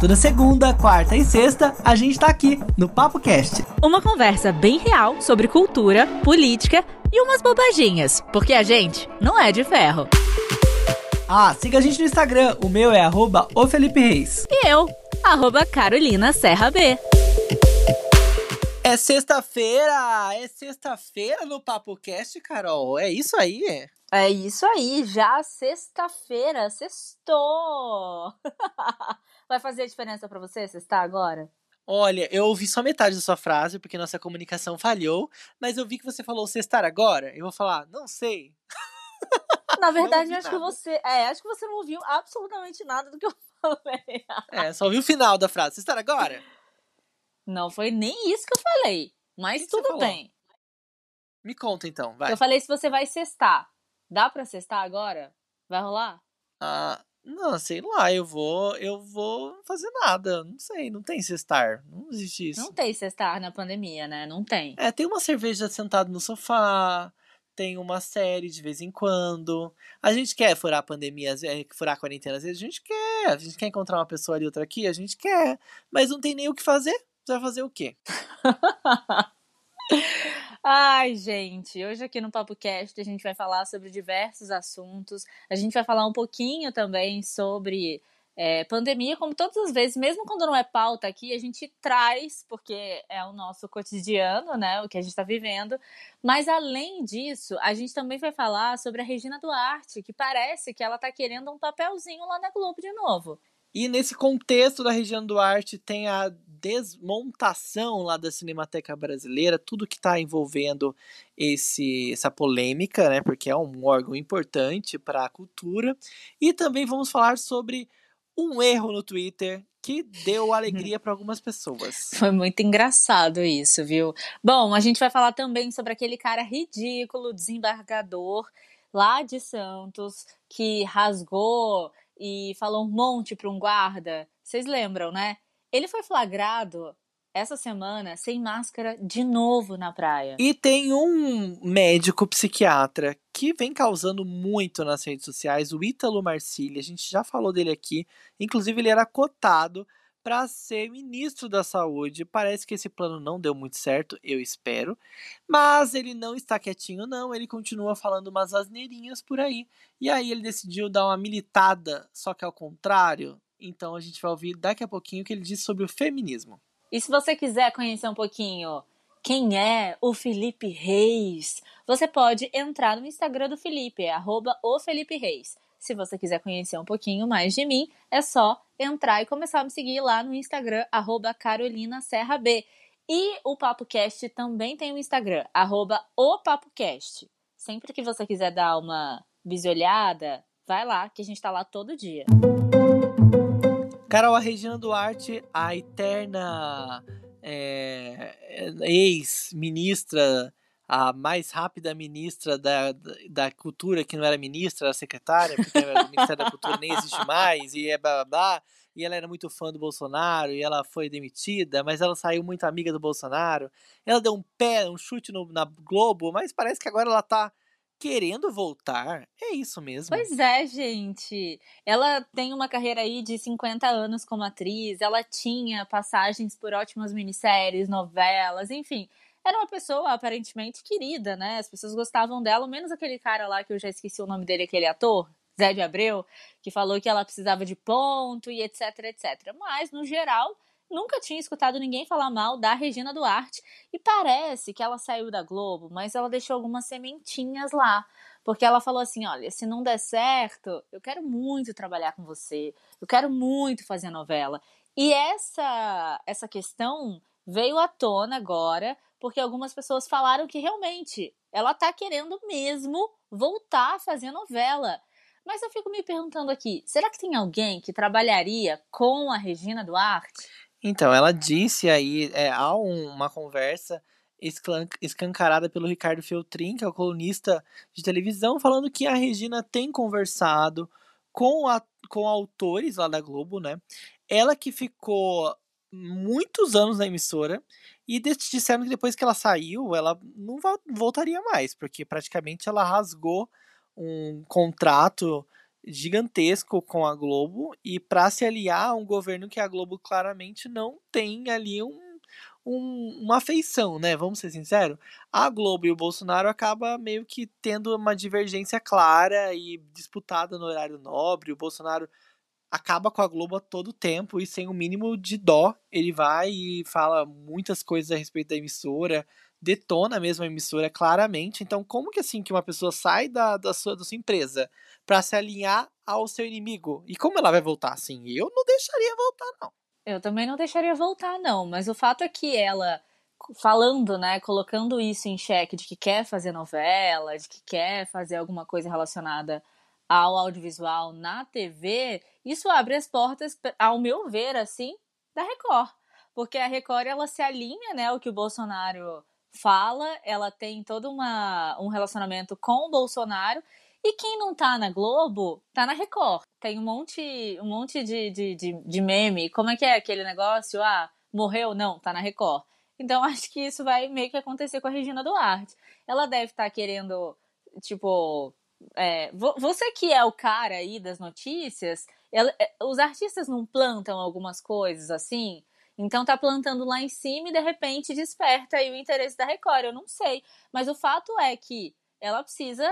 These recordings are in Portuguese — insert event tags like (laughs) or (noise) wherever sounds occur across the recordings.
Toda segunda, quarta e sexta, a gente tá aqui no Papo Cast. Uma conversa bem real sobre cultura, política e umas bobaginhas, porque a gente não é de ferro. Ah, siga a gente no Instagram, o meu é arroba o Felipe Reis. E eu, arroba Carolina Serra B. É sexta-feira! É sexta-feira no Papo Cast, Carol. É isso aí? É isso aí, já sexta-feira, sextou! (laughs) Vai fazer a diferença para você sextar agora? Olha, eu ouvi só metade da sua frase, porque nossa comunicação falhou, mas eu vi que você falou sextar agora. Eu vou falar, não sei. (laughs) Na verdade, acho nada. que você. É, acho que você não ouviu absolutamente nada do que eu (laughs) falei. É, só ouviu o final da frase. Sextar agora? Não foi nem isso que eu falei. Mas que tudo que bem. Me conta então, vai. Eu falei se você vai cestar. Dá pra cestar agora? Vai rolar? Ah, não, sei lá, eu vou, eu vou fazer nada. Não sei, não tem cestar. Não existe isso. Não tem cestar na pandemia, né? Não tem. É, tem uma cerveja sentado no sofá, tem uma série de vez em quando. A gente quer furar a pandemia, é, furar a quarentena às vezes, a gente quer. A gente quer encontrar uma pessoa ali, outra aqui, a gente quer. Mas não tem nem o que fazer. Você vai fazer o quê? (laughs) (laughs) Ai, gente, hoje aqui no Papo Cast a gente vai falar sobre diversos assuntos. A gente vai falar um pouquinho também sobre é, pandemia, como todas as vezes, mesmo quando não é pauta aqui, a gente traz, porque é o nosso cotidiano, né? O que a gente está vivendo. Mas além disso, a gente também vai falar sobre a Regina Duarte, que parece que ela está querendo um papelzinho lá na Globo de novo. E nesse contexto da Regina Duarte tem a desmontação lá da Cinemateca Brasileira, tudo que está envolvendo esse, essa polêmica, né? Porque é um órgão importante para a cultura. E também vamos falar sobre um erro no Twitter que deu (laughs) alegria para algumas pessoas. Foi muito engraçado isso, viu? Bom, a gente vai falar também sobre aquele cara ridículo, desembargador lá de Santos, que rasgou e falou um monte para um guarda. Vocês lembram, né? Ele foi flagrado essa semana sem máscara de novo na praia. E tem um médico psiquiatra que vem causando muito nas redes sociais, o Ítalo Marcilli. A gente já falou dele aqui. Inclusive, ele era cotado para ser ministro da Saúde. Parece que esse plano não deu muito certo, eu espero. Mas ele não está quietinho, não. Ele continua falando umas asneirinhas por aí. E aí ele decidiu dar uma militada, só que ao contrário, então a gente vai ouvir daqui a pouquinho o que ele disse sobre o feminismo. E se você quiser conhecer um pouquinho quem é o Felipe Reis, você pode entrar no Instagram do Felipe, é o Felipe Reis. Se você quiser conhecer um pouquinho mais de mim, é só entrar e começar a me seguir lá no Instagram, arroba Carolina Serra B. E o PapoCast também tem o Instagram, arroba o PapoCast. Sempre que você quiser dar uma bisolhada, vai lá, que a gente tá lá todo dia. Carol, a Regina Duarte, a eterna é, ex-ministra, a mais rápida ministra da, da cultura, que não era ministra, era secretária, porque o Ministério da Cultura nem existe mais, e é blá blá blá. E ela era muito fã do Bolsonaro, e ela foi demitida, mas ela saiu muito amiga do Bolsonaro. Ela deu um pé, um chute no, na Globo, mas parece que agora ela tá querendo voltar. É isso mesmo. Pois é, gente. Ela tem uma carreira aí de 50 anos como atriz, ela tinha passagens por ótimas minisséries, novelas, enfim. Era uma pessoa aparentemente querida, né? As pessoas gostavam dela, menos aquele cara lá que eu já esqueci o nome dele, aquele ator, Zé de Abreu, que falou que ela precisava de ponto e etc, etc. Mas, no geral, nunca tinha escutado ninguém falar mal da Regina Duarte e parece que ela saiu da Globo, mas ela deixou algumas sementinhas lá. Porque ela falou assim: olha, se não der certo, eu quero muito trabalhar com você, eu quero muito fazer novela. E essa, essa questão veio à tona agora, porque algumas pessoas falaram que realmente ela tá querendo mesmo voltar a fazer novela. Mas eu fico me perguntando aqui: será que tem alguém que trabalharia com a Regina Duarte? Então, ela disse aí, é, há uma conversa escancarada pelo Ricardo Feltrin, que é o colunista de televisão, falando que a Regina tem conversado com, a, com autores lá da Globo, né? Ela que ficou muitos anos na emissora e disseram que depois que ela saiu, ela não voltaria mais, porque praticamente ela rasgou um contrato gigantesco com a Globo e para se aliar a um governo que a Globo claramente não tem ali um, um, uma afeição, né? Vamos ser sinceros. A Globo e o Bolsonaro acaba meio que tendo uma divergência clara e disputada no horário nobre. O Bolsonaro acaba com a Globo a todo tempo e sem o mínimo de dó, ele vai e fala muitas coisas a respeito da emissora, detona mesmo a emissora claramente. Então, como que assim que uma pessoa sai da, da, sua, da sua empresa para se alinhar ao seu inimigo? E como ela vai voltar assim? Eu não deixaria voltar, não. Eu também não deixaria voltar, não. Mas o fato é que ela, falando, né, colocando isso em xeque de que quer fazer novela, de que quer fazer alguma coisa relacionada ao audiovisual na TV, isso abre as portas, ao meu ver, assim, da Record. Porque a Record, ela se alinha, né, ao que o Bolsonaro fala, ela tem todo uma, um relacionamento com o Bolsonaro. E quem não tá na Globo, tá na Record. Tem um monte, um monte de, de, de, de meme. Como é que é aquele negócio? Ah, morreu? Não, tá na Record. Então (laughs) acho que isso vai meio que acontecer com a Regina Duarte. Ela deve estar tá querendo, tipo. É, você que é o cara aí das notícias, ela, é, os artistas não plantam algumas coisas assim? Então tá plantando lá em cima e de repente desperta aí o interesse da Record. Eu não sei. Mas o fato é que ela precisa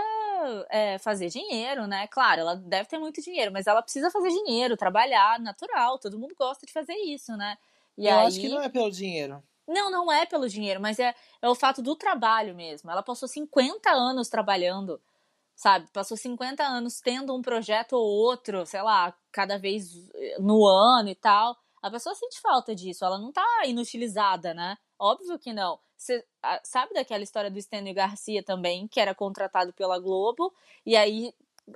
é, fazer dinheiro, né? Claro, ela deve ter muito dinheiro, mas ela precisa fazer dinheiro, trabalhar, natural. Todo mundo gosta de fazer isso, né? E Eu aí... acho que não é pelo dinheiro. Não, não é pelo dinheiro, mas é, é o fato do trabalho mesmo. Ela passou 50 anos trabalhando, sabe? Passou 50 anos tendo um projeto ou outro, sei lá, cada vez no ano e tal. A pessoa sente falta disso, ela não tá inutilizada, né? Óbvio que não. Você sabe daquela história do Stênio Garcia também, que era contratado pela Globo, e aí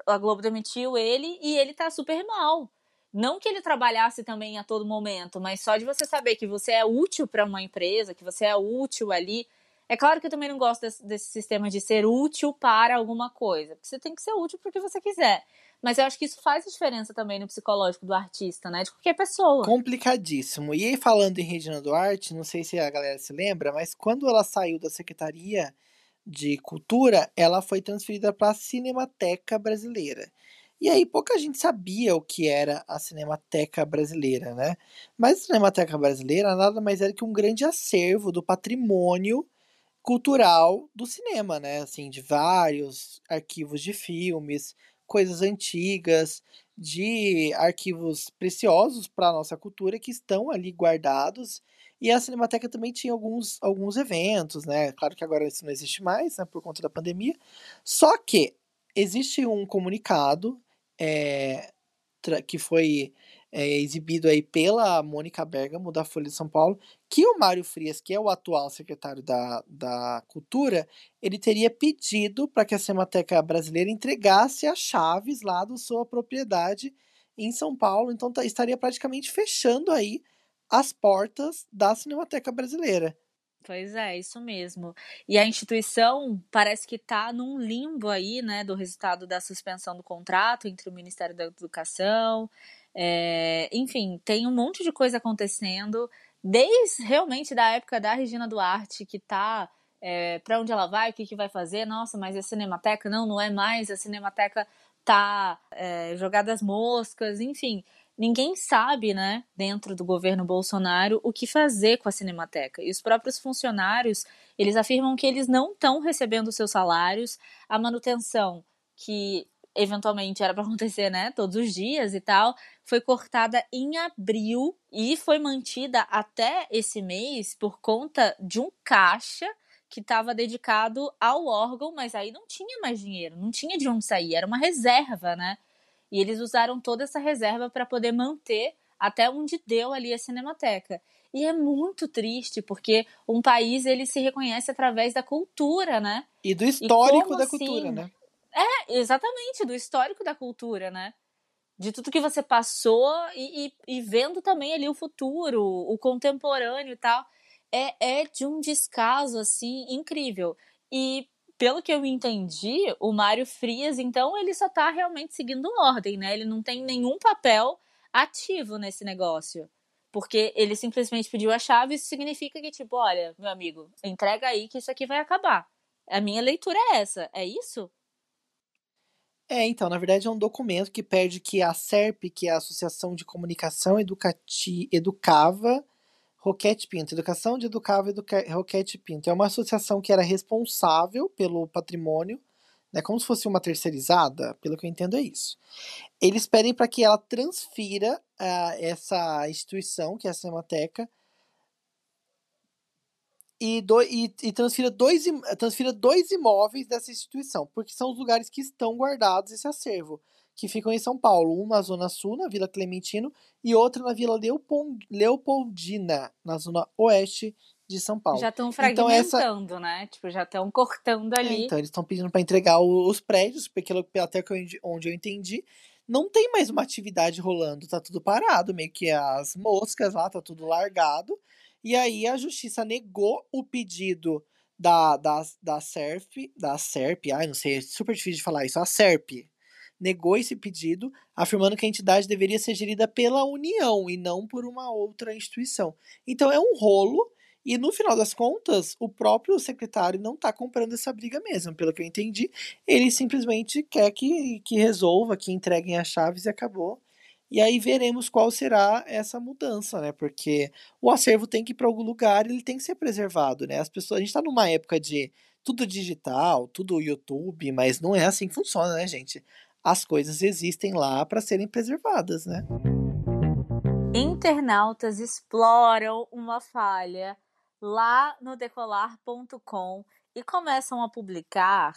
a Globo demitiu ele e ele tá super mal. Não que ele trabalhasse também a todo momento, mas só de você saber que você é útil para uma empresa, que você é útil ali. É claro que eu também não gosto desse, desse sistema de ser útil para alguma coisa, porque você tem que ser útil porque você quiser. Mas eu acho que isso faz diferença também no psicológico do artista, né? De qualquer pessoa. Complicadíssimo. E aí, falando em Regina Duarte, não sei se a galera se lembra, mas quando ela saiu da Secretaria de Cultura, ela foi transferida para a Cinemateca Brasileira. E aí pouca gente sabia o que era a Cinemateca Brasileira, né? Mas a Cinemateca Brasileira nada mais era que um grande acervo do patrimônio cultural do cinema, né? Assim, de vários arquivos de filmes, coisas antigas, de arquivos preciosos para a nossa cultura que estão ali guardados. E a Cinemateca também tinha alguns, alguns eventos, né? Claro que agora isso não existe mais, né, por conta da pandemia. Só que existe um comunicado é, que foi é, exibido aí pela Mônica Bergamo, da Folha de São Paulo, que o Mário Frias, que é o atual secretário da, da Cultura, ele teria pedido para que a Cinemateca Brasileira entregasse as chaves lá da sua propriedade em São Paulo, então tá, estaria praticamente fechando aí as portas da Cinemateca Brasileira. Pois é, isso mesmo. E a instituição parece que está num limbo aí, né, do resultado da suspensão do contrato entre o Ministério da Educação é, enfim, tem um monte de coisa acontecendo, desde realmente da época da Regina Duarte, que tá é, para onde ela vai, o que, que vai fazer, nossa, mas a Cinemateca? Não, não é mais, a Cinemateca tá é, jogada às moscas, enfim. Ninguém sabe, né, dentro do governo Bolsonaro, o que fazer com a Cinemateca. E os próprios funcionários, eles afirmam que eles não estão recebendo seus salários, a manutenção que eventualmente era para acontecer, né, todos os dias e tal, foi cortada em abril e foi mantida até esse mês por conta de um caixa que estava dedicado ao órgão, mas aí não tinha mais dinheiro, não tinha de onde sair, era uma reserva, né? E eles usaram toda essa reserva para poder manter até onde deu ali a Cinemateca. E é muito triste, porque um país ele se reconhece através da cultura, né? E do histórico e da assim, cultura, né? É, exatamente, do histórico da cultura, né? De tudo que você passou e, e, e vendo também ali o futuro, o contemporâneo e tal. É, é de um descaso, assim, incrível. E pelo que eu entendi, o Mário Frias, então, ele só tá realmente seguindo ordem, né? Ele não tem nenhum papel ativo nesse negócio. Porque ele simplesmente pediu a chave, isso significa que, tipo, olha, meu amigo, entrega aí que isso aqui vai acabar. A minha leitura é essa, é isso? É, então, na verdade é um documento que pede que a SERP, que é a Associação de Comunicação Educati Educava, Roquete Pinto, Educação de Educava Educa Roquete Pinto, é uma associação que era responsável pelo patrimônio, né, como se fosse uma terceirizada, pelo que eu entendo é isso. Eles pedem para que ela transfira uh, essa instituição, que é a Cinemateca, e, do, e, e transfira, dois, transfira dois imóveis dessa instituição, porque são os lugares que estão guardados esse acervo, que ficam em São Paulo, um na Zona Sul, na Vila Clementino, e outro na Vila Leopoldina, na Zona Oeste de São Paulo. Já estão fragmentando, então, essa... né? Tipo, já estão cortando é, ali. É, então, eles estão pedindo para entregar os prédios, porque até onde eu entendi, não tem mais uma atividade rolando, tá tudo parado, meio que as moscas lá, tá tudo largado. E aí a justiça negou o pedido da, da, da SERP, da SERP, ai, não sei, é super difícil de falar isso, a SERP negou esse pedido, afirmando que a entidade deveria ser gerida pela União e não por uma outra instituição. Então é um rolo e no final das contas, o próprio secretário não está comprando essa briga mesmo, pelo que eu entendi. Ele simplesmente quer que, que resolva, que entreguem as chaves e acabou. E aí veremos qual será essa mudança, né? Porque o acervo tem que ir para algum lugar, ele tem que ser preservado, né? As pessoas, a gente está numa época de tudo digital, tudo YouTube, mas não é assim que funciona, né, gente? As coisas existem lá para serem preservadas, né? Internautas exploram uma falha lá no decolar.com e começam a publicar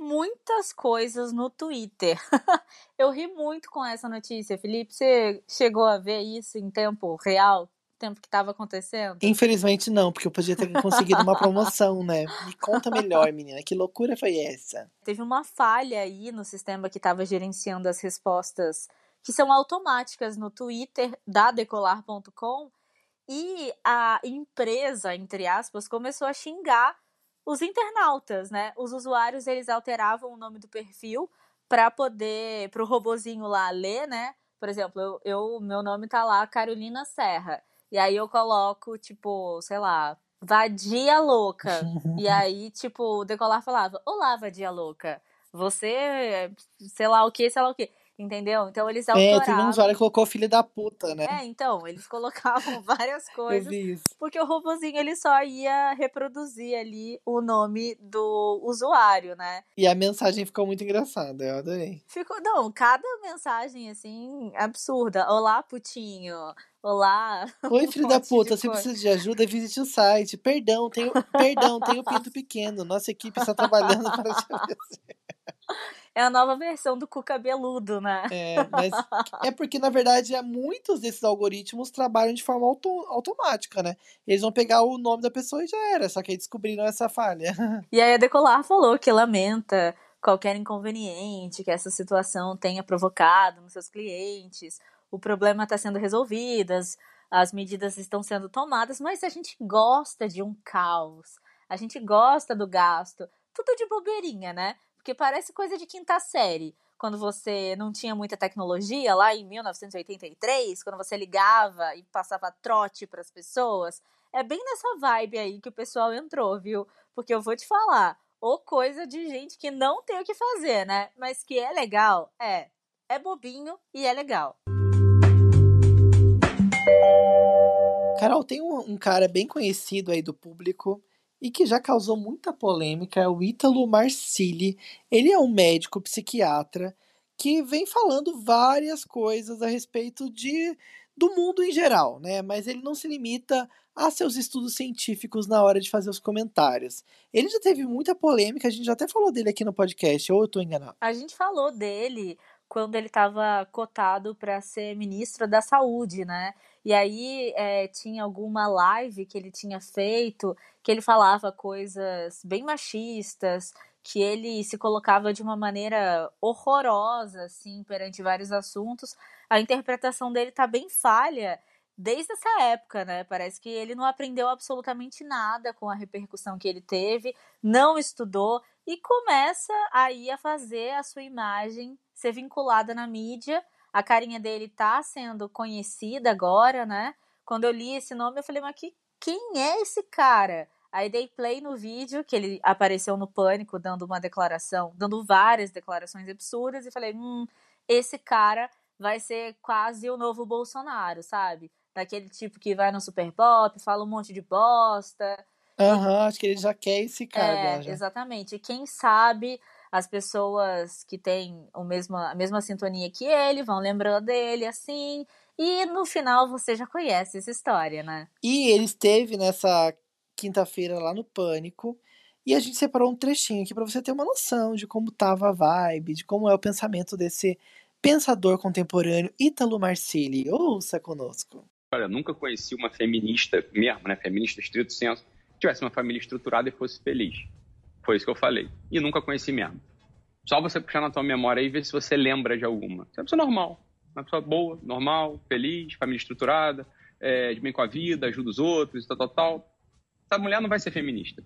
muitas coisas no Twitter. (laughs) eu ri muito com essa notícia. Felipe, você chegou a ver isso em tempo real? Tempo que estava acontecendo? Infelizmente não, porque eu podia ter conseguido uma promoção, né? Me conta melhor, menina, que loucura foi essa? Teve uma falha aí no sistema que estava gerenciando as respostas que são automáticas no Twitter da decolar.com e a empresa, entre aspas, começou a xingar os internautas, né? Os usuários eles alteravam o nome do perfil para poder para o robozinho lá ler, né? Por exemplo, eu, eu meu nome tá lá Carolina Serra. E aí eu coloco tipo, sei lá, Vadia louca. e (laughs) aí, tipo, o decolar falava: "Olá, vadia louca. Você, sei lá o que, sei lá o que. Entendeu? Então eles autoravam. É, teve um usuário que colocou filho da puta, né? É, então, eles colocavam (laughs) várias coisas. Porque o robozinho ele só ia reproduzir ali o nome do usuário, né? E a mensagem ficou muito engraçada, eu adorei. Ficou, não, cada mensagem assim absurda. Olá, putinho. Olá. (laughs) Oi, filho um da puta, se precisa de ajuda, visite o site. Perdão, tenho, perdão, tenho (laughs) pinto pequeno. Nossa equipe está trabalhando para te. É a nova versão do cu cabeludo, né? É, mas (laughs) é porque, na verdade, é, muitos desses algoritmos trabalham de forma auto, automática, né? Eles vão pegar o nome da pessoa e já era, só que aí descobriram essa falha. (laughs) E aí a Decolar falou que lamenta qualquer inconveniente que essa situação tenha provocado nos seus clientes. O problema está sendo resolvido, as, as medidas estão sendo tomadas, mas a gente gosta de um caos, a gente gosta do gasto, tudo de bobeirinha, né? Porque parece coisa de quinta série. Quando você não tinha muita tecnologia, lá em 1983, quando você ligava e passava trote para as pessoas. É bem nessa vibe aí que o pessoal entrou, viu? Porque eu vou te falar, ou coisa de gente que não tem o que fazer, né? Mas que é legal, é. É bobinho e é legal. Carol, tem um, um cara bem conhecido aí do público e que já causou muita polêmica é o Ítalo Marcilli. Ele é um médico psiquiatra que vem falando várias coisas a respeito de do mundo em geral, né? Mas ele não se limita a seus estudos científicos na hora de fazer os comentários. Ele já teve muita polêmica, a gente já até falou dele aqui no podcast, ou eu tô enganado? A gente falou dele quando ele estava cotado para ser ministro da Saúde, né? E aí é, tinha alguma live que ele tinha feito que ele falava coisas bem machistas, que ele se colocava de uma maneira horrorosa, assim, perante vários assuntos. A interpretação dele tá bem falha desde essa época, né? Parece que ele não aprendeu absolutamente nada com a repercussão que ele teve, não estudou e começa aí a fazer a sua imagem ser vinculada na mídia a carinha dele tá sendo conhecida agora, né? Quando eu li esse nome, eu falei, mas que, quem é esse cara? Aí dei play no vídeo que ele apareceu no pânico dando uma declaração, dando várias declarações absurdas e falei: "Hum, esse cara vai ser quase o novo Bolsonaro, sabe? Daquele tipo que vai no Super Pop, fala um monte de bosta. Aham, uhum, acho que ele já quer esse cara. É, exatamente. E quem sabe as pessoas que têm o mesmo, a mesma sintonia que ele vão lembrando dele, assim. E no final você já conhece essa história, né? E ele esteve nessa quinta-feira lá no Pânico. E a gente separou um trechinho aqui para você ter uma noção de como tava a vibe, de como é o pensamento desse pensador contemporâneo Ítalo Marcilli. Ouça conosco. Olha, nunca conheci uma feminista mesmo, né? Feminista estrito senso, tivesse uma família estruturada e fosse feliz. Foi isso que eu falei. E nunca conheci mesmo. Só você puxar na tua memória e ver se você lembra de alguma. Você é uma pessoa normal. Uma pessoa boa, normal, feliz, família estruturada, é, de bem com a vida, ajuda os outros, tal, tal, tal essa mulher não vai ser feminista.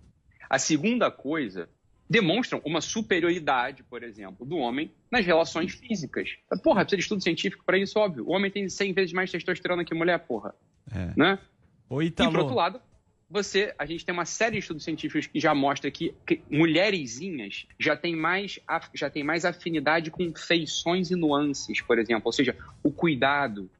A segunda coisa, demonstram uma superioridade, por exemplo, do homem nas relações físicas. Porra, precisa de estudo científico para isso, óbvio. O homem tem 100 vezes mais testosterona que a mulher, porra. É. Né? Oi, e, por outro lado, você, a gente tem uma série de estudos científicos que já mostra que, que já têm mais já tem mais afinidade com feições e nuances, por exemplo, ou seja, o cuidado.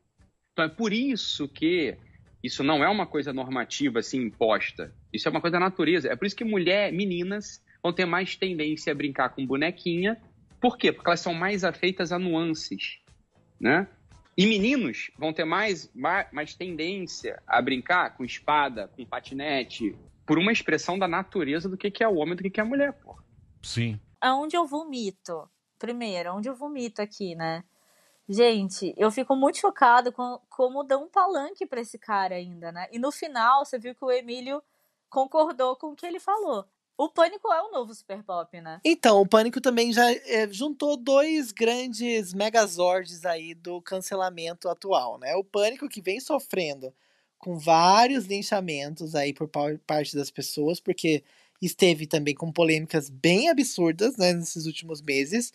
Então é por isso que isso não é uma coisa normativa assim imposta. Isso é uma coisa da natureza. É por isso que mulher, meninas vão ter mais tendência a brincar com bonequinha. Por quê? Porque elas são mais afeitas a nuances, né? E meninos vão ter mais, mais, mais tendência a brincar com espada, com patinete, por uma expressão da natureza do que, que é o homem do que, que é a mulher, pô. Sim. Aonde eu vomito? Primeiro, onde eu vomito aqui, né? Gente, eu fico muito chocado com como dão um palanque para esse cara ainda, né? E no final, você viu que o Emílio concordou com o que ele falou. O Pânico é o novo Super Pop, né? Então, o Pânico também já é, juntou dois grandes megazords aí do cancelamento atual, né? O Pânico que vem sofrendo com vários linchamentos aí por parte das pessoas, porque esteve também com polêmicas bem absurdas, né, nesses últimos meses.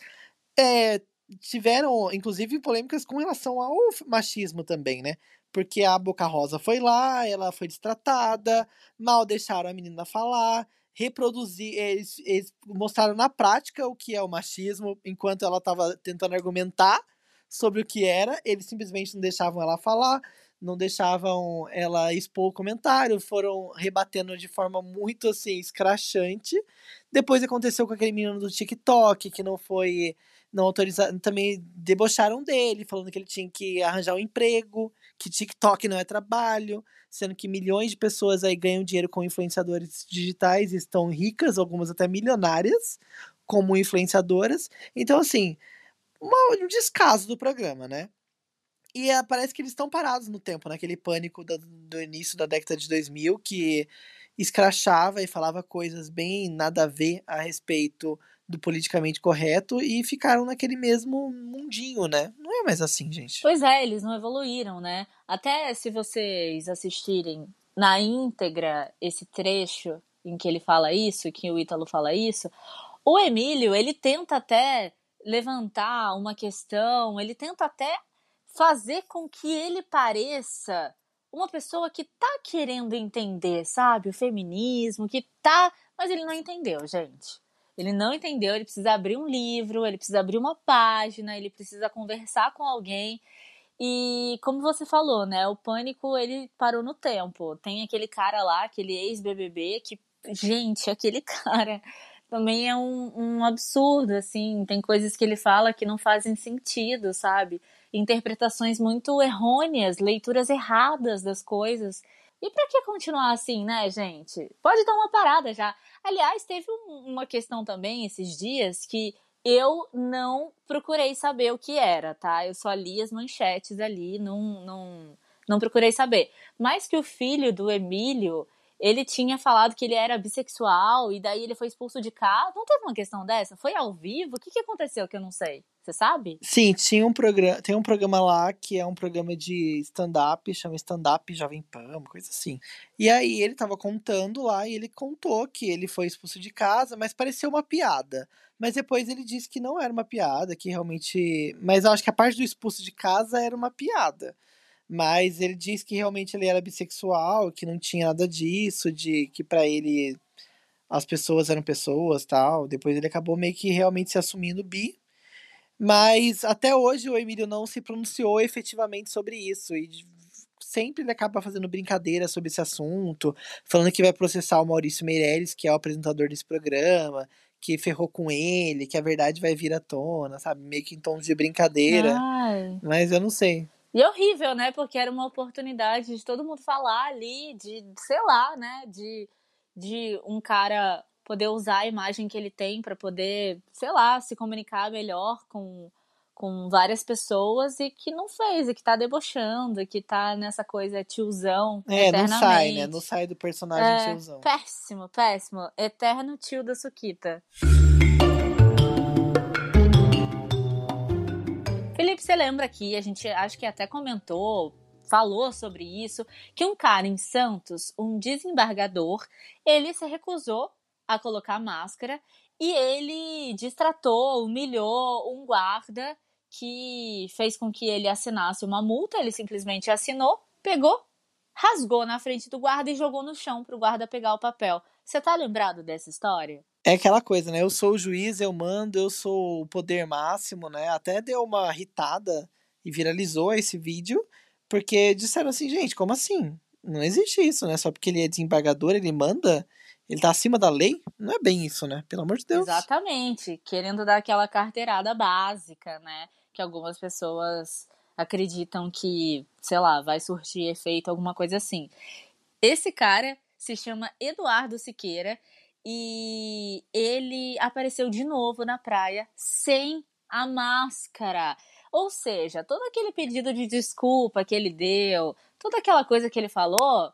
É, tiveram, inclusive, polêmicas com relação ao machismo também, né? Porque a Boca Rosa foi lá, ela foi destratada, mal deixaram a menina falar, reproduzir, eles, eles mostraram na prática o que é o machismo, enquanto ela estava tentando argumentar sobre o que era, eles simplesmente não deixavam ela falar, não deixavam ela expor o comentário, foram rebatendo de forma muito assim escrachante. Depois aconteceu com aquele menino do TikTok que não foi não autorizaram, também debocharam dele, falando que ele tinha que arranjar um emprego, que TikTok não é trabalho, sendo que milhões de pessoas aí ganham dinheiro com influenciadores digitais estão ricas, algumas até milionárias, como influenciadoras. Então, assim, um descaso do programa, né? E é, parece que eles estão parados no tempo, naquele pânico do, do início da década de 2000, que escrachava e falava coisas bem nada a ver a respeito do politicamente correto e ficaram naquele mesmo mundinho, né? Não é mais assim, gente. Pois é, eles não evoluíram, né? Até se vocês assistirem na íntegra esse trecho em que ele fala isso, que o Ítalo fala isso, o Emílio, ele tenta até levantar uma questão, ele tenta até fazer com que ele pareça uma pessoa que tá querendo entender, sabe, o feminismo, que tá, mas ele não entendeu, gente. Ele não entendeu, ele precisa abrir um livro, ele precisa abrir uma página, ele precisa conversar com alguém. E como você falou, né, o pânico ele parou no tempo. Tem aquele cara lá, aquele ex-BBB que, gente, aquele (laughs) cara também é um, um absurdo, assim. Tem coisas que ele fala que não fazem sentido, sabe? Interpretações muito errôneas, leituras erradas das coisas. E para que continuar assim, né, gente? Pode dar uma parada já. Aliás, teve um, uma questão também esses dias que eu não procurei saber o que era, tá? Eu só li as manchetes ali, não, não, não procurei saber. Mas que o filho do Emílio, ele tinha falado que ele era bissexual e daí ele foi expulso de casa. Não teve uma questão dessa? Foi ao vivo? O que, que aconteceu que eu não sei? Você sabe? Sim, tinha um programa, tem um programa lá que é um programa de stand-up, chama Stand-up Jovem Pan, uma coisa assim. E aí ele tava contando lá e ele contou que ele foi expulso de casa, mas pareceu uma piada. Mas depois ele disse que não era uma piada, que realmente. Mas eu acho que a parte do expulso de casa era uma piada. Mas ele diz que realmente ele era bissexual, que não tinha nada disso, de que para ele as pessoas eram pessoas, tal. Depois ele acabou meio que realmente se assumindo bi. Mas até hoje o Emílio não se pronunciou efetivamente sobre isso e sempre ele acaba fazendo brincadeira sobre esse assunto, falando que vai processar o Maurício Meirelles, que é o apresentador desse programa, que ferrou com ele, que a verdade vai vir à tona, sabe? Meio que em tons de brincadeira. Ai. Mas eu não sei. E é horrível, né? Porque era uma oportunidade de todo mundo falar ali, de, sei lá, né? De, de um cara poder usar a imagem que ele tem para poder, sei lá, se comunicar melhor com com várias pessoas e que não fez, e que tá debochando, e que tá nessa coisa tiozão. É, não sai, né? Não sai do personagem é, tiozão. Péssimo, péssimo. Eterno tio da Suquita. Felipe, você lembra aqui, a gente acho que até comentou, falou sobre isso, que um cara em Santos, um desembargador, ele se recusou a colocar máscara e ele distratou, humilhou um guarda que fez com que ele assinasse uma multa, ele simplesmente assinou, pegou, rasgou na frente do guarda e jogou no chão para o guarda pegar o papel. Você tá lembrado dessa história? É aquela coisa, né? Eu sou o juiz, eu mando, eu sou o poder máximo, né? Até deu uma irritada e viralizou esse vídeo, porque disseram assim, gente, como assim? Não existe isso, né? Só porque ele é desembargador, ele manda, ele tá acima da lei? Não é bem isso, né? Pelo amor de Deus. Exatamente. Querendo dar aquela carteirada básica, né? que algumas pessoas acreditam que, sei lá, vai surtir efeito, alguma coisa assim. Esse cara se chama Eduardo Siqueira e ele apareceu de novo na praia sem a máscara. Ou seja, todo aquele pedido de desculpa que ele deu, toda aquela coisa que ele falou,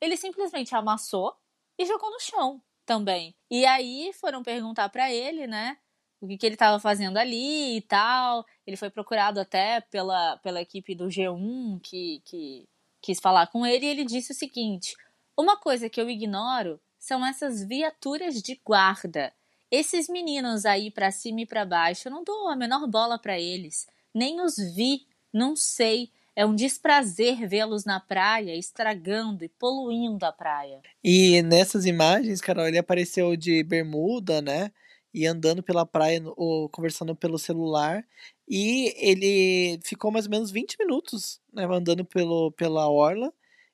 ele simplesmente amassou e jogou no chão também. E aí foram perguntar para ele, né? o que, que ele estava fazendo ali e tal. Ele foi procurado até pela, pela equipe do G1 que, que quis falar com ele e ele disse o seguinte: Uma coisa que eu ignoro são essas viaturas de guarda. Esses meninos aí para cima e para baixo, eu não dou a menor bola para eles, nem os vi, não sei. É um desprazer vê-los na praia, estragando e poluindo a praia. E nessas imagens, Carol, ele apareceu de bermuda, né? e andando pela praia ou conversando pelo celular. E ele ficou mais ou menos 20 minutos né, andando pelo, pela orla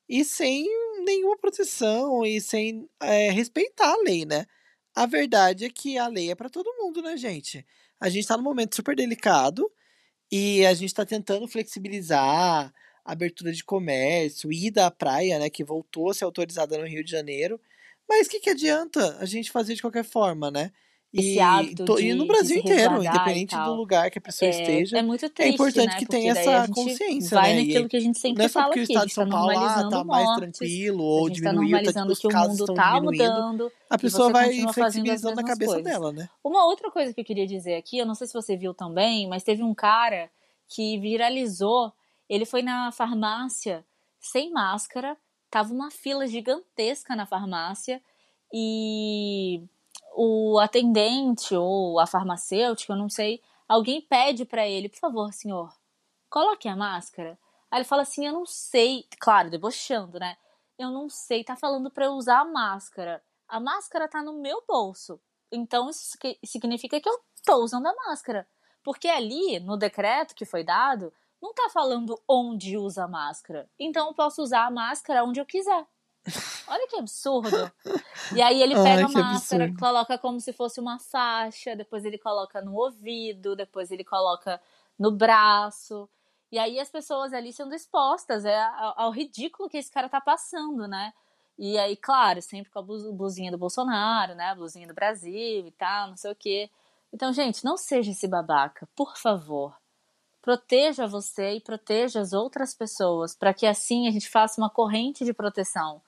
e sem nenhuma proteção e sem é, respeitar a lei, né? A verdade é que a lei é para todo mundo, né, gente? A gente está num momento super delicado e a gente está tentando flexibilizar a abertura de comércio, ida à praia, né, que voltou a ser autorizada no Rio de Janeiro. Mas o que, que adianta a gente fazer de qualquer forma, né? E, de, e no Brasil inteiro, independente do lugar que a pessoa é, esteja. É muito triste, É importante né? que tenha essa consciência, vai né? naquilo que a gente sempre não é fala porque o estado de São tá Paulo ah, tá mais mortes, tranquilo ou tá diminuiu, tá, tá os casos estão tá diminuindo. Mudando, a pessoa vai flexibilizando a cabeça coisas. dela, né? Uma outra coisa que eu queria dizer aqui, eu não sei se você viu também, mas teve um cara que viralizou, ele foi na farmácia sem máscara, tava uma fila gigantesca na farmácia e o atendente ou a farmacêutica, eu não sei, alguém pede para ele, por favor, senhor, coloque a máscara. Aí ele fala assim, eu não sei, claro, debochando, né? Eu não sei, tá falando para eu usar a máscara. A máscara tá no meu bolso. Então isso significa que eu tô usando a máscara. Porque ali, no decreto que foi dado, não tá falando onde usa a máscara. Então eu posso usar a máscara onde eu quiser. Olha que absurdo. E aí ele (laughs) pega Ai, a máscara, absurdo. coloca como se fosse uma faixa, depois ele coloca no ouvido, depois ele coloca no braço. E aí as pessoas ali sendo expostas é, ao, ridículo que esse cara tá passando, né? E aí, claro, sempre com a blusinha do Bolsonaro, né? A blusinha do Brasil e tal, não sei o quê. Então, gente, não seja esse babaca, por favor. Proteja você e proteja as outras pessoas, para que assim a gente faça uma corrente de proteção.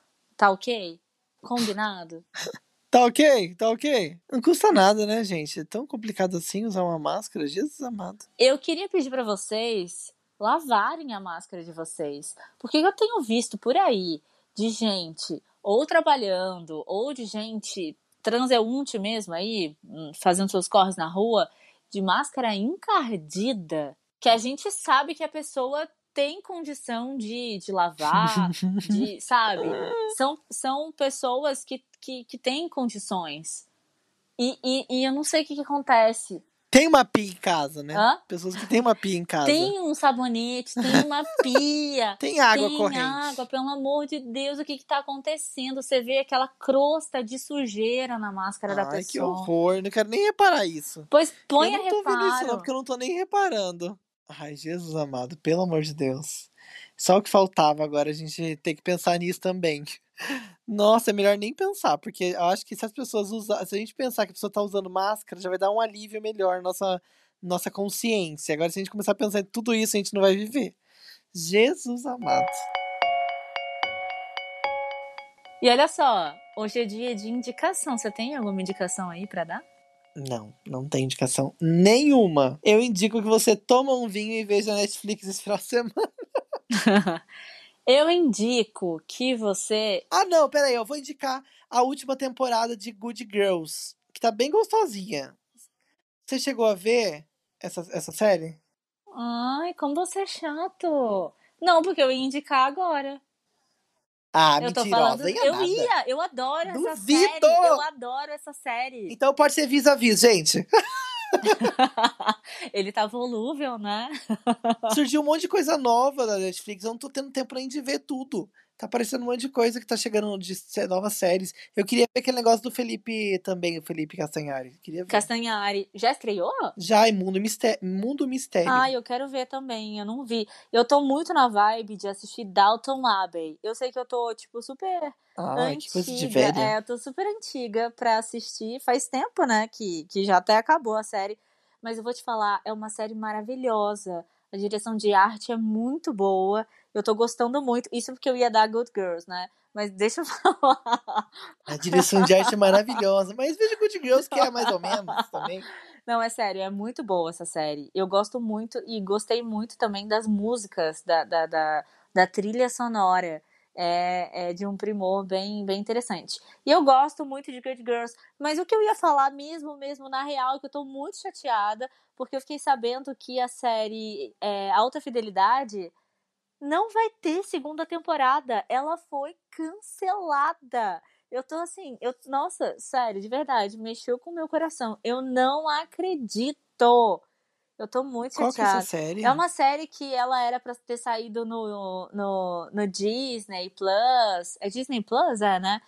Tá ok? Combinado? (laughs) Tá ok, tá ok. Não custa nada, né, gente? É tão complicado assim usar uma máscara, Jesus amado. Eu queria pedir para vocês lavarem a máscara de vocês. Porque eu tenho visto por aí de gente ou trabalhando, ou de gente transeunte mesmo aí, hum, fazendo seus corres na rua, de máscara encardida, que a gente sabe que a pessoa têm condição de, de lavar, de, (laughs) sabe? São, são pessoas que, que, que têm condições. E, e, e eu não sei o que, que acontece. Tem uma pia em casa, né? Hã? Pessoas que têm uma pia em casa. Tem um sabonete, tem uma (laughs) pia. Tem água tem corrente. água, pelo amor de Deus, o que que tá acontecendo? Você vê aquela crosta de sujeira na máscara da Ai, pessoa. que horror. Não quero nem reparar isso. Pois põe eu a não tô vendo isso, não, reparo. porque eu não tô nem reparando. Ai, Jesus amado, pelo amor de Deus. Só o que faltava agora a gente ter que pensar nisso também. (laughs) Nossa, é melhor nem pensar, porque eu acho que se as pessoas usar, se a gente pensar que a pessoa tá usando máscara, já vai dar um alívio melhor na nossa, nossa consciência. Agora, se a gente começar a pensar em tudo isso, a gente não vai viver. Jesus amado. E olha só, hoje é dia de indicação. Você tem alguma indicação aí pra dar? Não, não tem indicação nenhuma. Eu indico que você toma um vinho e veja Netflix esse final de semana. (laughs) Eu indico que você. Ah, não, peraí, eu vou indicar a última temporada de Good Girls, que tá bem gostosinha. Você chegou a ver essa, essa série? Ai, como você é chato. Não, porque eu ia indicar agora. Ah, eu mentirosa, falando. Eu ia, eu adoro essa Duvido! série. Eu adoro essa série. Então pode ser vis-a-vis, gente. (laughs) Ele tá volúvel, né? Surgiu um monte de coisa nova da Netflix, eu não tô tendo tempo nem de ver tudo. Tá aparecendo um monte de coisa que tá chegando de novas séries. Eu queria ver aquele negócio do Felipe também, o Felipe Castanhari. Queria ver. Castanhari. Já estreou? Já, em Mundo Mistério. Mundo Mistério. Ah, eu quero ver também. Eu não vi. Eu tô muito na vibe de assistir Dalton Abbey. Eu sei que eu tô, tipo, super que antiga. coisa de velha. É, eu tô super antiga pra assistir. Faz tempo, né, que, que já até acabou a série. Mas eu vou te falar, é uma série maravilhosa. A direção de arte é muito boa. Eu tô gostando muito. Isso porque eu ia dar Good Girls, né? Mas deixa eu (laughs) falar. A direção de arte é maravilhosa. Mas veja Good Girls, que é mais ou menos também. Não, é sério, é muito boa essa série. Eu gosto muito e gostei muito também das músicas, da, da, da, da trilha sonora. É, é de um primor bem, bem interessante. E eu gosto muito de Good Girls, mas o que eu ia falar mesmo, mesmo na real, é que eu tô muito chateada, porque eu fiquei sabendo que a série é, Alta Fidelidade não vai ter segunda temporada. Ela foi cancelada. Eu tô assim, eu, nossa, sério, de verdade, mexeu com o meu coração. Eu não acredito. Eu tô muito Qual que é chateada. essa série? É uma série que ela era pra ter saído no, no, no Disney Plus. É Disney Plus, é, né?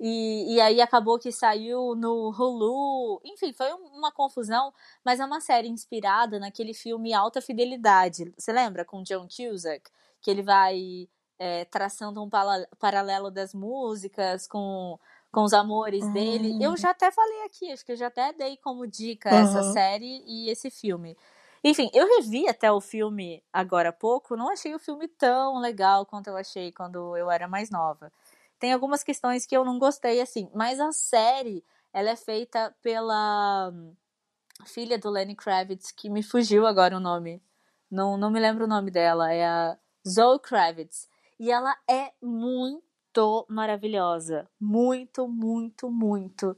E, e aí acabou que saiu no Hulu. Enfim, foi um- uma confusão, mas é uma série inspirada naquele filme Alta Fidelidade. Você lembra? Com John Cusack? Que ele vai é, traçando um paralelo das músicas com, com os amores dele. Hum. Eu já até falei aqui, acho que eu já até dei como dica essa Aham. série e esse filme. Enfim, eu revi até o filme agora há pouco, não achei o filme tão legal quanto eu achei quando eu era mais nova. Tem algumas questões que eu não gostei, assim, mas a série, ela é feita pela filha do Lenny Kravitz, que me fugiu agora o nome. Não, não me lembro o nome dela, é a Zoe Kravitz. E ela é muito maravilhosa. Muito, muito, muito.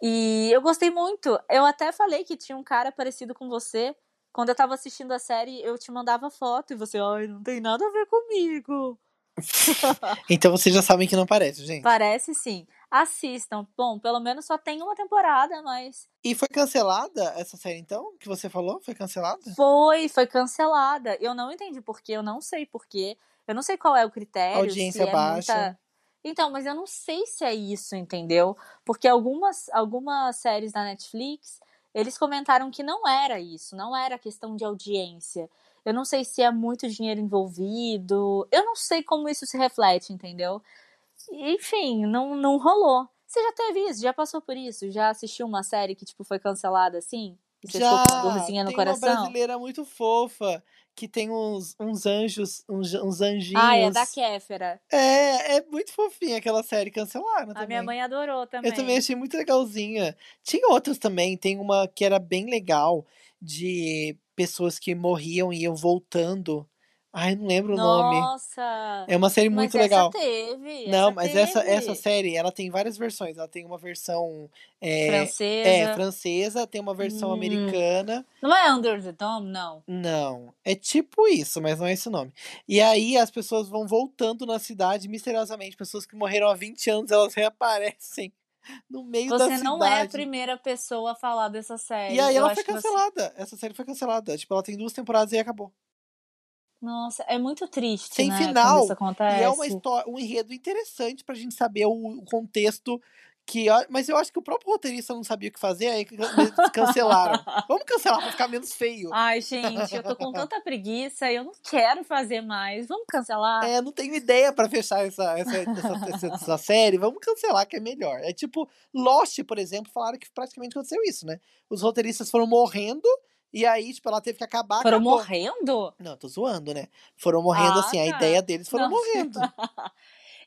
E eu gostei muito. Eu até falei que tinha um cara parecido com você. Quando eu tava assistindo a série, eu te mandava foto e você, ai, não tem nada a ver comigo. (laughs) Então vocês já sabem que não parece, gente. Parece sim. Assistam. Bom, pelo menos só tem uma temporada, mas E foi cancelada essa série, então? Que você falou? Foi cancelada? foi, foi cancelada. Eu não entendi porquê, eu não sei porquê. Eu não sei qual é o critério. Audiência é baixa. muita- Então, mas eu não sei se é isso, entendeu? Porque algumas, algumas séries da Netflix, eles comentaram que não era isso, não era questão de audiência. Eu não sei se é muito dinheiro envolvido. Eu não sei como isso se reflete, entendeu? Enfim, não, não rolou. Você já teve isso? Já passou por isso? Já assistiu uma série que, tipo, foi cancelada assim? E você ficou com uma dorzinha no tem uma coração? brasileira muito fofa que tem uns, uns anjos, uns, uns anjinhos. Ah, é da Kéfera. É, é muito fofinha aquela série, cancelaram A também. minha mãe adorou também. Eu também achei muito legalzinha. Tinha outras também, tem uma que era bem legal de pessoas que morriam e iam voltando Ai, não lembro o nome. Nossa! É uma série Mas muito essa legal. teve. Não, essa mas essa, essa teve. série, ela tem várias versões. Ela tem uma versão é, Francesa. é, francesa, tem uma versão Hum. americana. Não é Under the Dome, não. Não, é tipo isso, mas não é esse nome. E aí as pessoas vão voltando na cidade misteriosamente. Pessoas que morreram há 20 anos, elas reaparecem (laughs) no meio da Você cidade. não é a primeira pessoa a falar dessa série. E aí ela foi que você- cancelada. Essa série foi cancelada. Tipo, ela tem duas temporadas e acabou. Nossa, é muito triste, Sem né? final, isso acontece. E é uma história, um enredo interessante pra gente saber o, contexto que. Mas eu acho que o próprio roteirista não sabia o que fazer, aí cancelaram. (laughs) Vamos cancelar pra ficar menos feio. Ai, gente, eu tô com tanta preguiça e eu não quero fazer mais. Vamos cancelar? É, não tenho ideia pra fechar essa, essa, essa, essa- essa série. Vamos cancelar, que é melhor. É tipo, Lost, por exemplo, falaram que praticamente aconteceu isso, né? Os roteiristas foram morrendo, e aí, tipo, ela teve que acabar. Foram acabou. morrendo? Não, tô zoando, né? Foram morrendo Ah, assim, a tá. ideia deles foram Nossa. morrendo. (laughs)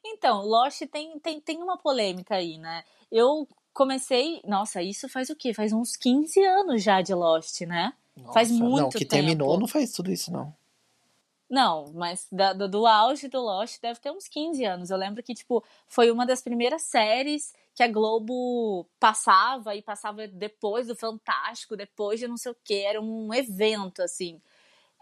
Então, Lost tem, tem, tem uma polêmica aí, né? Eu comecei. Nossa, isso faz o quê? Faz uns 15 anos já de Lost, né? Faz Nossa, Não, muito que terminou tempo. não faz tudo isso, não. Não, mas da- do, do auge do Lost deve ter uns 15 anos. Eu lembro que, tipo, foi uma das primeiras séries que a Globo passava e passava depois do Fantástico, depois de não sei o que. Era um evento, assim.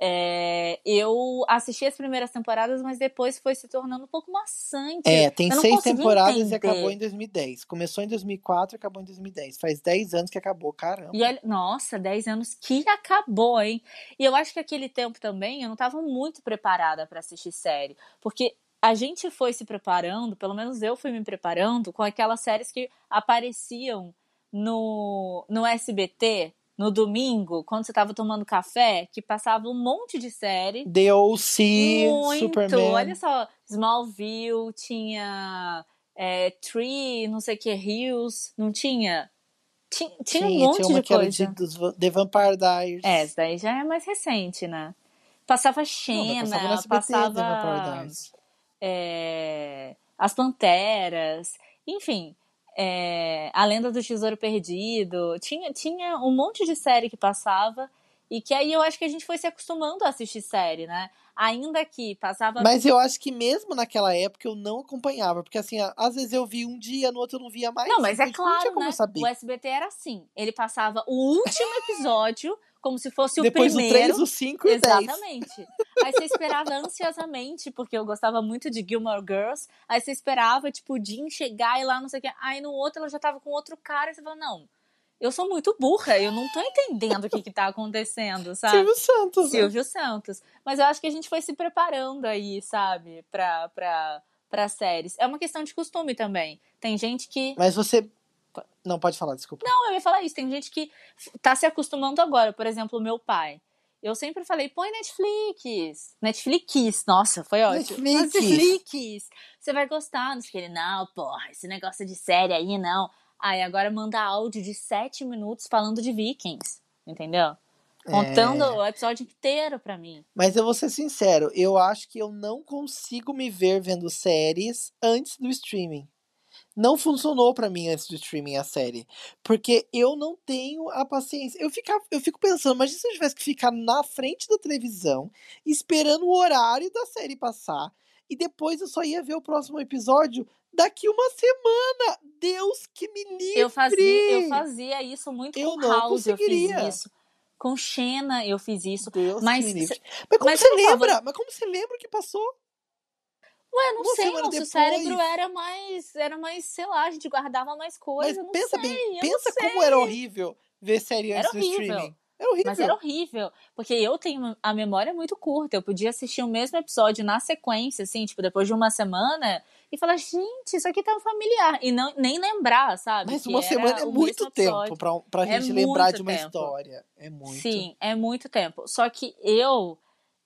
É, eu assisti as primeiras temporadas, mas depois foi se tornando um pouco maçante. É, tem seis temporadas e entender. acabou em 2010. Começou em 2004 e acabou em 2010. Faz 10 anos que acabou, caramba. E olha, nossa, 10 anos que acabou, hein? E eu acho que aquele tempo também eu não estava muito preparada para assistir série, porque a gente foi se preparando, pelo menos eu fui me preparando com aquelas séries que apareciam no, no SBT no domingo, quando você estava tomando café, que passava um monte de série. The O.C., Muito, Superman. olha só, Smallville, tinha é, Tree, não sei o que, Hills, não tinha? Tinha, tinha um monte tinha uma de que era coisa. de, dos, The Vampire Diaries. É, essa daí já é mais recente, né? Passava Não, Xena, mas passava passava, The Vampire Diaries. é, As Panteras, enfim, é, A Lenda do Tesouro Perdido. Tinha, tinha um monte de série que passava e que aí eu acho que a gente foi se acostumando a assistir série, né? Ainda que passava. Mas eu acho que mesmo naquela época eu não acompanhava. Porque assim, às vezes eu vi um dia, no outro eu não via mais. Não, mas é então, tipo, não tinha claro, como né? saber. O SBT era assim. Ele passava o último episódio como se fosse o Depois primeiro. o 3, o 5 e o 10. Exatamente. Aí você esperava ansiosamente, porque eu gostava muito de Gilmore Girls. Aí você esperava, tipo, o Jim chegar e lá, não sei o quê. Aí no outro ela já tava com outro cara. E você falou, não, eu sou muito burra, eu não tô entendendo o que que tá acontecendo, sabe? Silvio Santos. né? Silvio Santos. Mas eu acho que a gente foi se preparando aí, sabe, pra, pra, pra séries. É uma questão de costume também. Tem gente que. Mas você. Não, pode falar, desculpa. Não, eu ia falar isso. Tem gente que tá se acostumando agora. Por exemplo, o meu pai. Eu sempre falei, põe Netflix. Netflix. Nossa, foi ótimo. Netflix. Netflix. Você vai gostar. Não sei. Ele, não, porra, esse negócio de série aí, não. Aí agora manda áudio de sete minutos falando de Vikings. Entendeu? Contando É. o episódio inteiro pra mim. Mas eu vou ser sincero, eu acho que eu não consigo me ver vendo séries antes do streaming. Não funcionou pra mim antes do streaming a série. Porque eu não tenho a paciência. Eu, fica, eu fico pensando, imagina se eu tivesse que ficar na frente da televisão, esperando o horário da série passar. E depois eu só ia ver o próximo episódio daqui uma semana. Deus que me livre! Eu fazia, eu fazia isso muito Eu com não House, eu conseguiria. fiz isso. Com Xena eu fiz isso. Deus Mas que me livre. Mas como mas você lembra? Mas como você lembra o que passou? Ué, não Uma sei, nosso depois. cérebro era mais, era mais, sei lá, a gente guardava mais coisa, Mas não pensa sei, bem, pensa não sei. como era horrível ver série Era antes do horrível. streaming. Era horrível. Mas era horrível, porque eu tenho a memória muito curta, eu podia assistir o mesmo episódio na sequência, assim, tipo, depois de uma semana, e falar, gente, isso aqui tá familiar, e não, nem lembrar, sabe? Mas uma era semana é muito tempo pra, pra É gente lembrar muito de uma tempo. história. É muito. Sim, é muito tempo. Só que eu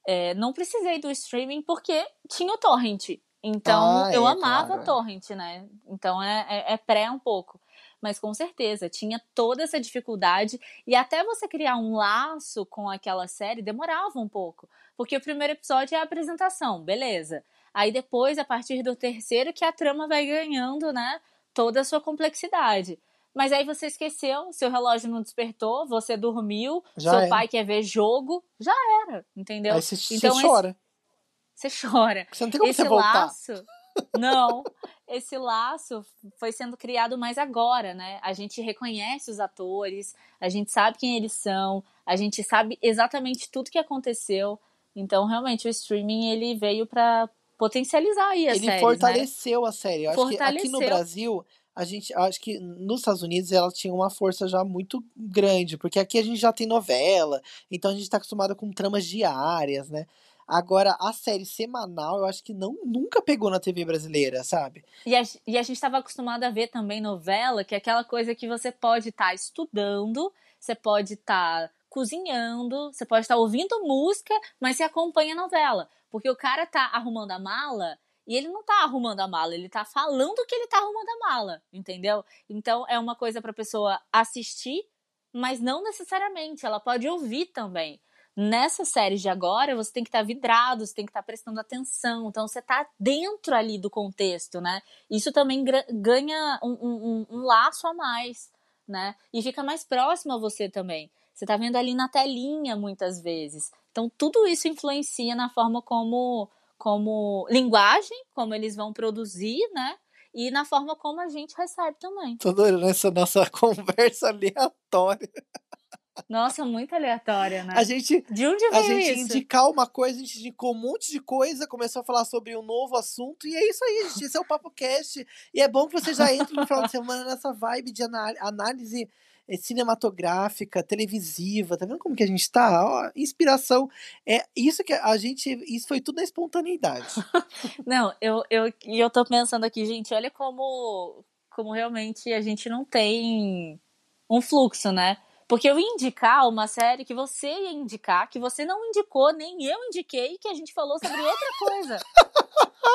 é, não precisei do streaming porque tinha o torrent. Então Ah, eu é, amava claro, torrent, né? Então é, é, é pré um pouco. Mas com certeza, tinha toda essa dificuldade. E até você criar um laço com aquela série demorava um pouco. Porque o primeiro episódio é a apresentação, beleza. Aí depois, a partir do terceiro, que a trama vai ganhando, né? Toda a sua complexidade. Mas aí você esqueceu, seu relógio não despertou, você dormiu, Já seu era. pai quer ver jogo, já era, entendeu? Aí você, você Então, esse- chora. Você chora. Você não tem como esse você voltar. laço. Não, esse laço foi sendo criado mais agora, né? A gente reconhece os atores, a gente sabe quem eles são, a gente sabe exatamente tudo que aconteceu. Então, realmente, o streaming ele veio para potencializar aí as Ele séries, fortaleceu a série. Eu acho que aqui no Brasil, a gente acho que nos Estados Unidos ela tinha uma força já muito grande, porque aqui a gente já tem novela, então a gente tá acostumado com tramas diárias, né? Agora, a série semanal, eu acho que não nunca pegou na TV brasileira, sabe? E a, e a gente estava acostumado a ver também novela, que é aquela coisa que você pode estar estudando, você pode estar cozinhando, você pode estar ouvindo música, mas você acompanha a novela. Porque o cara tá arrumando a mala e ele não tá arrumando a mala, ele tá falando que ele tá arrumando a mala, entendeu? Então é uma coisa pra pessoa assistir, mas não necessariamente, ela pode ouvir também. Nessa série de agora, você tem que estar vidrado, você tem que estar prestando atenção, então você tá dentro ali do contexto, né? Isso também ganha um, um- um- um laço a mais, né? E fica mais próximo a você também. Você tá vendo ali na telinha muitas vezes. Então tudo isso influencia na forma como, como linguagem, como eles vão produzir, né? E na forma como a gente recebe também. Tô adorando essa nossa (laughs) conversa aleatória. Nossa, muito aleatória, né? A gente De onde a veio gente isso? indicar uma coisa, a gente indicou um monte de coisa, começou a falar sobre um novo assunto, e é isso aí, gente. Esse é o Papo Cast. E é bom que você já entre no final de (laughs) semana nessa vibe de anál- análise cinematográfica, televisiva. Tá vendo como que a gente tá? Ó, inspiração. É isso que a gente. Isso foi tudo na espontaneidade. (laughs) Não, eu, eu, e eu tô pensando aqui, gente, olha como, como realmente a gente não tem um fluxo, né? Porque eu ia indicar uma série que você ia indicar, que você não indicou, nem eu indiquei, que a gente falou sobre outra coisa.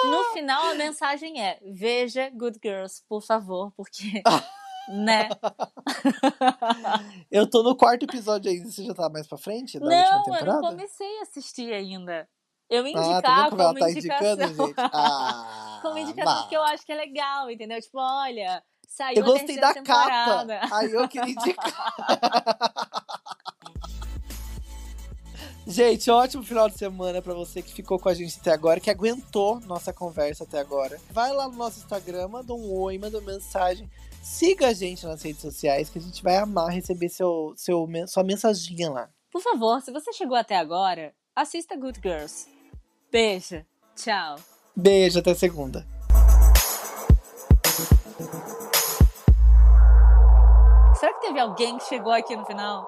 No final, a mensagem é: veja Good Girls, por favor, porque. (laughs) né? (laughs) Eu tô no quarto episódio ainda. Você já tá mais pra frente da Não, última eu temporada? não comecei a assistir ainda. Eu ia ah, tá como como tá indicação. indicando, gente? (laughs) Ah, como indicação porque eu acho que é legal, entendeu? Tipo, olha, saiu Eu gostei da temporada. capa. Aí eu queria (laughs) indicar. Gente, ótimo final de semana pra você que ficou com a gente até agora, que aguentou nossa conversa até agora. Vai lá no nosso Instagram, manda um oi, manda uma mensagem. Siga a gente nas redes sociais, que a gente vai amar receber seu, seu, sua mensaginha lá. Por favor, se você chegou até agora, assista Good Girls. Beijo. Tchau. Beijo, até segunda. Será que teve alguém que chegou aqui no final?